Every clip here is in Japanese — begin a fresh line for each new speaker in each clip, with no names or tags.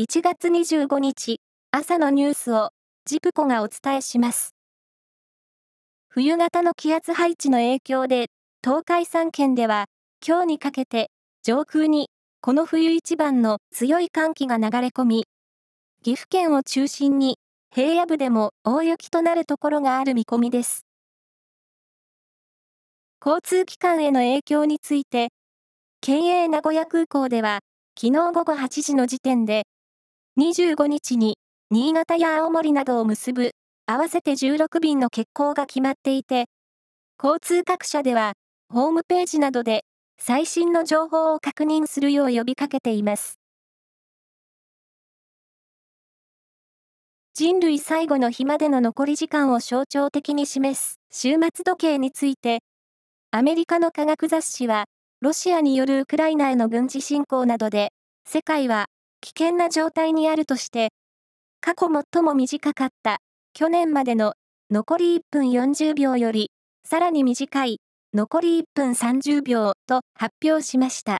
1月25日朝のニュースをジプコがお伝えします。冬型の気圧配置の影響で東海3県では今日にかけて上空にこの冬一番の強い寒気が流れ込み岐阜県を中心に平野部でも大雪となるところがある見込みです。交通機関への影響について県営名古屋空港では昨日午後8時の時点で25日に新潟や青森などを結ぶ合わせて16便の欠航が決まっていて、交通各社ではホームページなどで最新の情報を確認するよう呼びかけています。人類最後の日までの残り時間を象徴的に示す終末時計について、アメリカの科学雑誌は、ロシアによるウクライナへの軍事侵攻などで、世界は危険な状態にあるとして、過去最も短かった去年までの残り1分40秒よりさらに短い残り1分30秒と発表しました。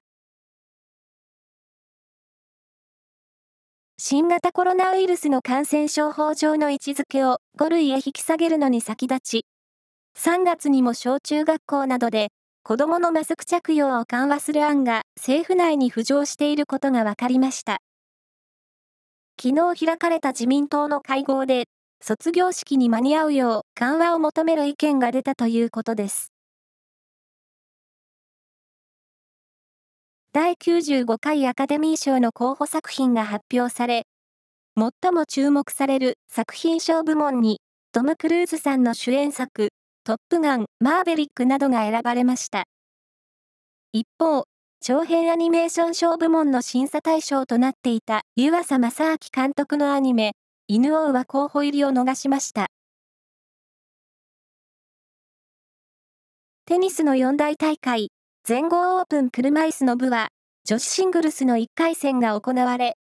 新型コロナウイルスの感染症法上の位置づけを5類へ引き下げるのに先立ち、3月にも小中学校などで子供のマスク着用を緩和する案が政府内に浮上していることが分かりました。昨日開かれた自民党の会合で、卒業式に間に合うよう緩和を求める意見が出たということです。第95回アカデミー賞の候補作品が発表され、最も注目される作品賞部門に、トム・クルーズさんの主演作、トップガン、マーベリックなどが選ばれました。一方、長編アニメーション賞部門の審査対象となっていた湯浅正明監督のアニメ、犬王は候補入りを逃しました。テニスの四大大会、全豪オープン車椅子の部は、女子シングルスの1回戦が行われ、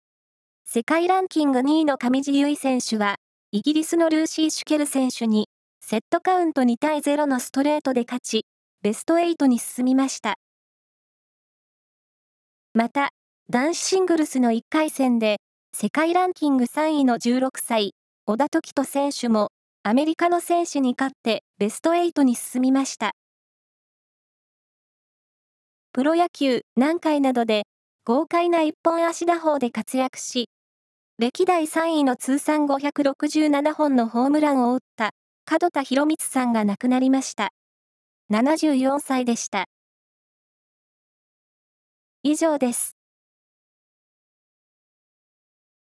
世界ランキング2位の上地結衣選手は、イギリスのルーシー・シュケル選手に、セットカウント2対0のストレートで勝ち、ベスト8に進みました。また、男子シングルスの1回戦で、世界ランキング3位の16歳、小田凱人選手も、アメリカの選手に勝ってベスト8に進みました。プロ野球、南海などで、豪快な一本足打法で活躍し、歴代3位の通算567本のホームランを打った門田博光さんが亡くなりました。74歳でした。以上です。